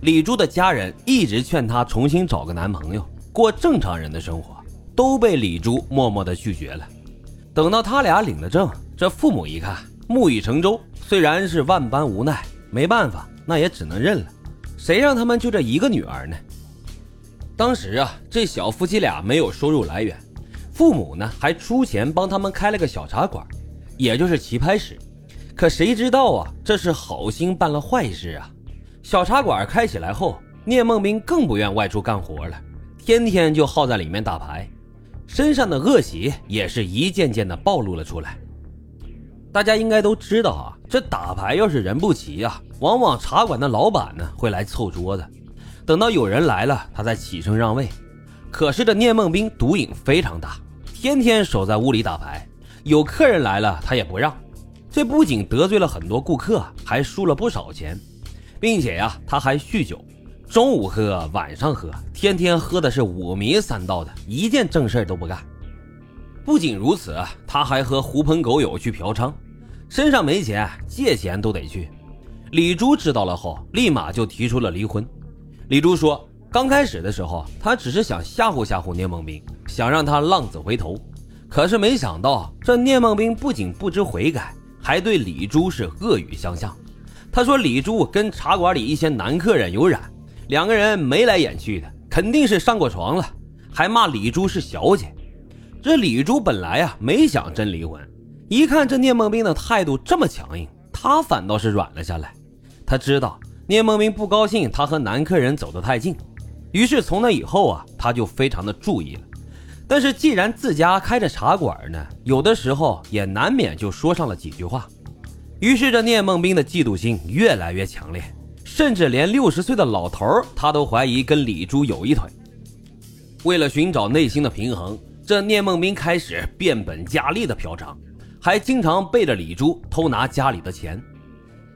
李珠的家人一直劝她重新找个男朋友，过正常人的生活，都被李珠默默的拒绝了。等到他俩领了证，这父母一看，木已成舟，虽然是万般无奈，没办法，那也只能认了。谁让他们就这一个女儿呢？当时啊，这小夫妻俩没有收入来源，父母呢还出钱帮他们开了个小茶馆，也就是棋牌室。可谁知道啊，这是好心办了坏事啊！小茶馆开起来后，聂梦斌更不愿外出干活了，天天就耗在里面打牌，身上的恶习也是一件件的暴露了出来。大家应该都知道啊，这打牌要是人不齐啊，往往茶馆的老板呢会来凑桌子。等到有人来了，他再起身让位。可是这聂梦斌毒瘾非常大，天天守在屋里打牌。有客人来了，他也不让。这不仅得罪了很多顾客，还输了不少钱，并且呀，他还酗酒，中午喝，晚上喝，天天喝的是五迷三道的，一件正事都不干。不仅如此，他还和狐朋狗友去嫖娼，身上没钱，借钱都得去。李珠知道了后，立马就提出了离婚。李珠说：“刚开始的时候，他只是想吓唬吓唬聂梦冰，想让他浪子回头。可是没想到，这聂梦冰不仅不知悔改，还对李珠是恶语相向。他说李珠跟茶馆里一些男客人有染，两个人眉来眼去的，肯定是上过床了，还骂李珠是小姐。这李珠本来啊没想真离婚，一看这聂梦冰的态度这么强硬，他反倒是软了下来。他知道。”聂梦冰不高兴，他和男客人走得太近，于是从那以后啊，他就非常的注意了。但是既然自家开着茶馆呢，有的时候也难免就说上了几句话。于是这聂梦斌的嫉妒心越来越强烈，甚至连六十岁的老头儿他都怀疑跟李珠有一腿。为了寻找内心的平衡，这聂梦斌开始变本加厉的嫖娼，还经常背着李珠偷拿家里的钱。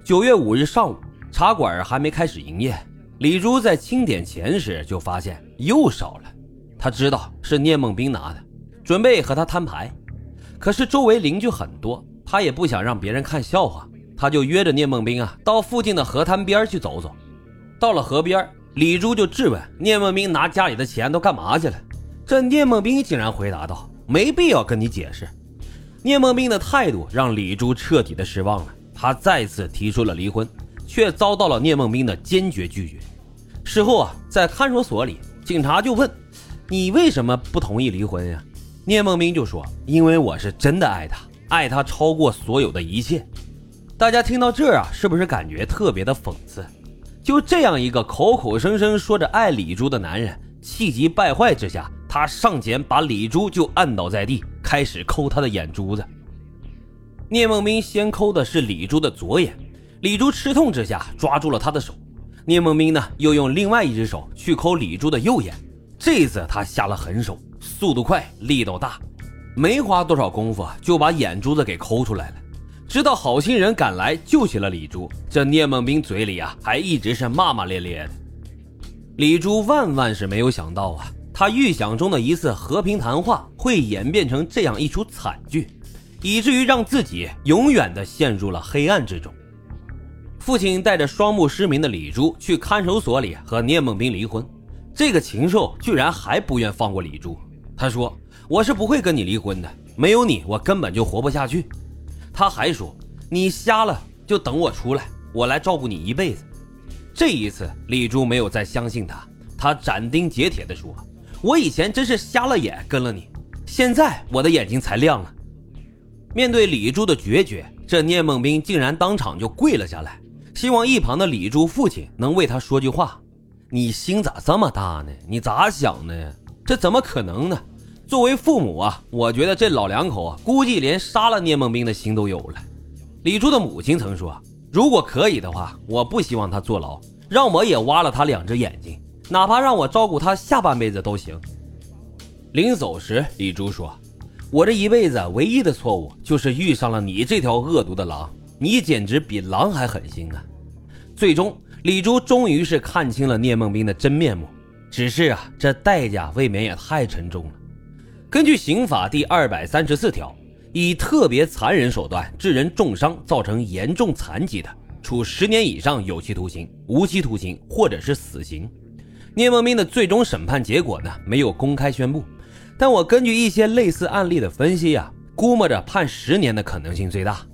九月五日上午。茶馆还没开始营业，李珠在清点钱时就发现又少了。他知道是聂梦斌拿的，准备和他摊牌。可是周围邻居很多，他也不想让别人看笑话，他就约着聂梦斌啊到附近的河滩边去走走。到了河边，李珠就质问聂梦斌拿家里的钱都干嘛去了。这聂梦斌竟然回答道：“没必要跟你解释。”聂梦斌的态度让李珠彻底的失望了，他再次提出了离婚。却遭到了聂梦斌的坚决拒绝。事后啊，在看守所里，警察就问：“你为什么不同意离婚呀？”聂梦斌就说：“因为我是真的爱她，爱他超过所有的一切。”大家听到这儿啊，是不是感觉特别的讽刺？就这样一个口口声声说着爱李珠的男人，气急败坏之下，他上前把李珠就按倒在地，开始抠她的眼珠子。聂梦斌先抠的是李珠的左眼。李珠吃痛之下抓住了他的手，聂梦斌呢又用另外一只手去抠李珠的右眼，这次他下了狠手，速度快，力道大，没花多少功夫就把眼珠子给抠出来了。直到好心人赶来救起了李珠，这聂梦冰嘴里啊还一直是骂骂咧咧的。李珠万万是没有想到啊，他预想中的一次和平谈话会演变成这样一出惨剧，以至于让自己永远的陷入了黑暗之中。父亲带着双目失明的李珠去看守所里和聂梦冰离婚，这个禽兽居然还不愿放过李珠。他说：“我是不会跟你离婚的，没有你我根本就活不下去。”他还说：“你瞎了就等我出来，我来照顾你一辈子。”这一次，李珠没有再相信他，他斩钉截铁地说：“我以前真是瞎了眼跟了你，现在我的眼睛才亮了。”面对李珠的决绝，这聂梦冰竟然当场就跪了下来。希望一旁的李珠父亲能为他说句话。你心咋这么大呢？你咋想的？这怎么可能呢？作为父母啊，我觉得这老两口啊，估计连杀了聂梦冰的心都有了。李珠的母亲曾说，如果可以的话，我不希望他坐牢，让我也挖了他两只眼睛，哪怕让我照顾他下半辈子都行。临走时，李珠说：“我这一辈子唯一的错误就是遇上了你这条恶毒的狼，你简直比狼还狠心啊！”最终，李珠终于是看清了聂梦冰的真面目。只是啊，这代价未免也太沉重了。根据刑法第二百三十四条，以特别残忍手段致人重伤，造成严重残疾的，处十年以上有期徒刑、无期徒刑或者是死刑。聂梦斌的最终审判结果呢，没有公开宣布，但我根据一些类似案例的分析啊，估摸着判十年的可能性最大。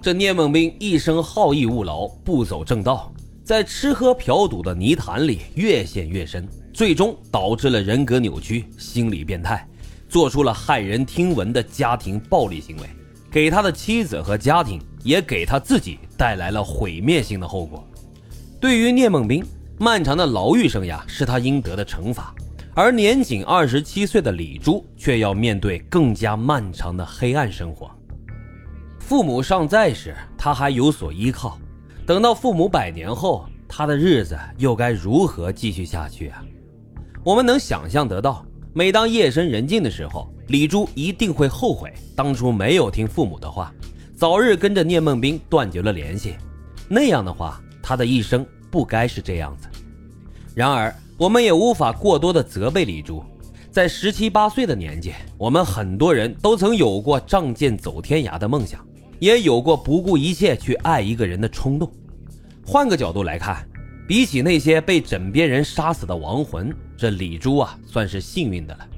这聂梦斌一生好逸恶劳，不走正道，在吃喝嫖赌的泥潭里越陷越深，最终导致了人格扭曲、心理变态，做出了骇人听闻的家庭暴力行为，给他的妻子和家庭，也给他自己带来了毁灭性的后果。对于聂梦斌。漫长的牢狱生涯是他应得的惩罚，而年仅二十七岁的李珠却要面对更加漫长的黑暗生活。父母尚在时，他还有所依靠；等到父母百年后，他的日子又该如何继续下去啊？我们能想象得到，每当夜深人静的时候，李珠一定会后悔当初没有听父母的话，早日跟着聂梦冰断绝了联系。那样的话，他的一生。不该是这样子。然而，我们也无法过多的责备李珠。在十七八岁的年纪，我们很多人都曾有过仗剑走天涯的梦想，也有过不顾一切去爱一个人的冲动。换个角度来看，比起那些被枕边人杀死的亡魂，这李珠啊，算是幸运的了。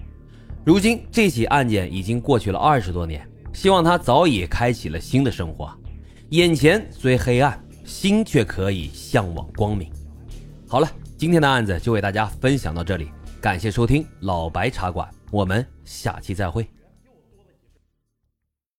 如今，这起案件已经过去了二十多年，希望他早已开启了新的生活。眼前虽黑暗。心却可以向往光明。好了，今天的案子就为大家分享到这里，感谢收听老白茶馆，我们下期再会。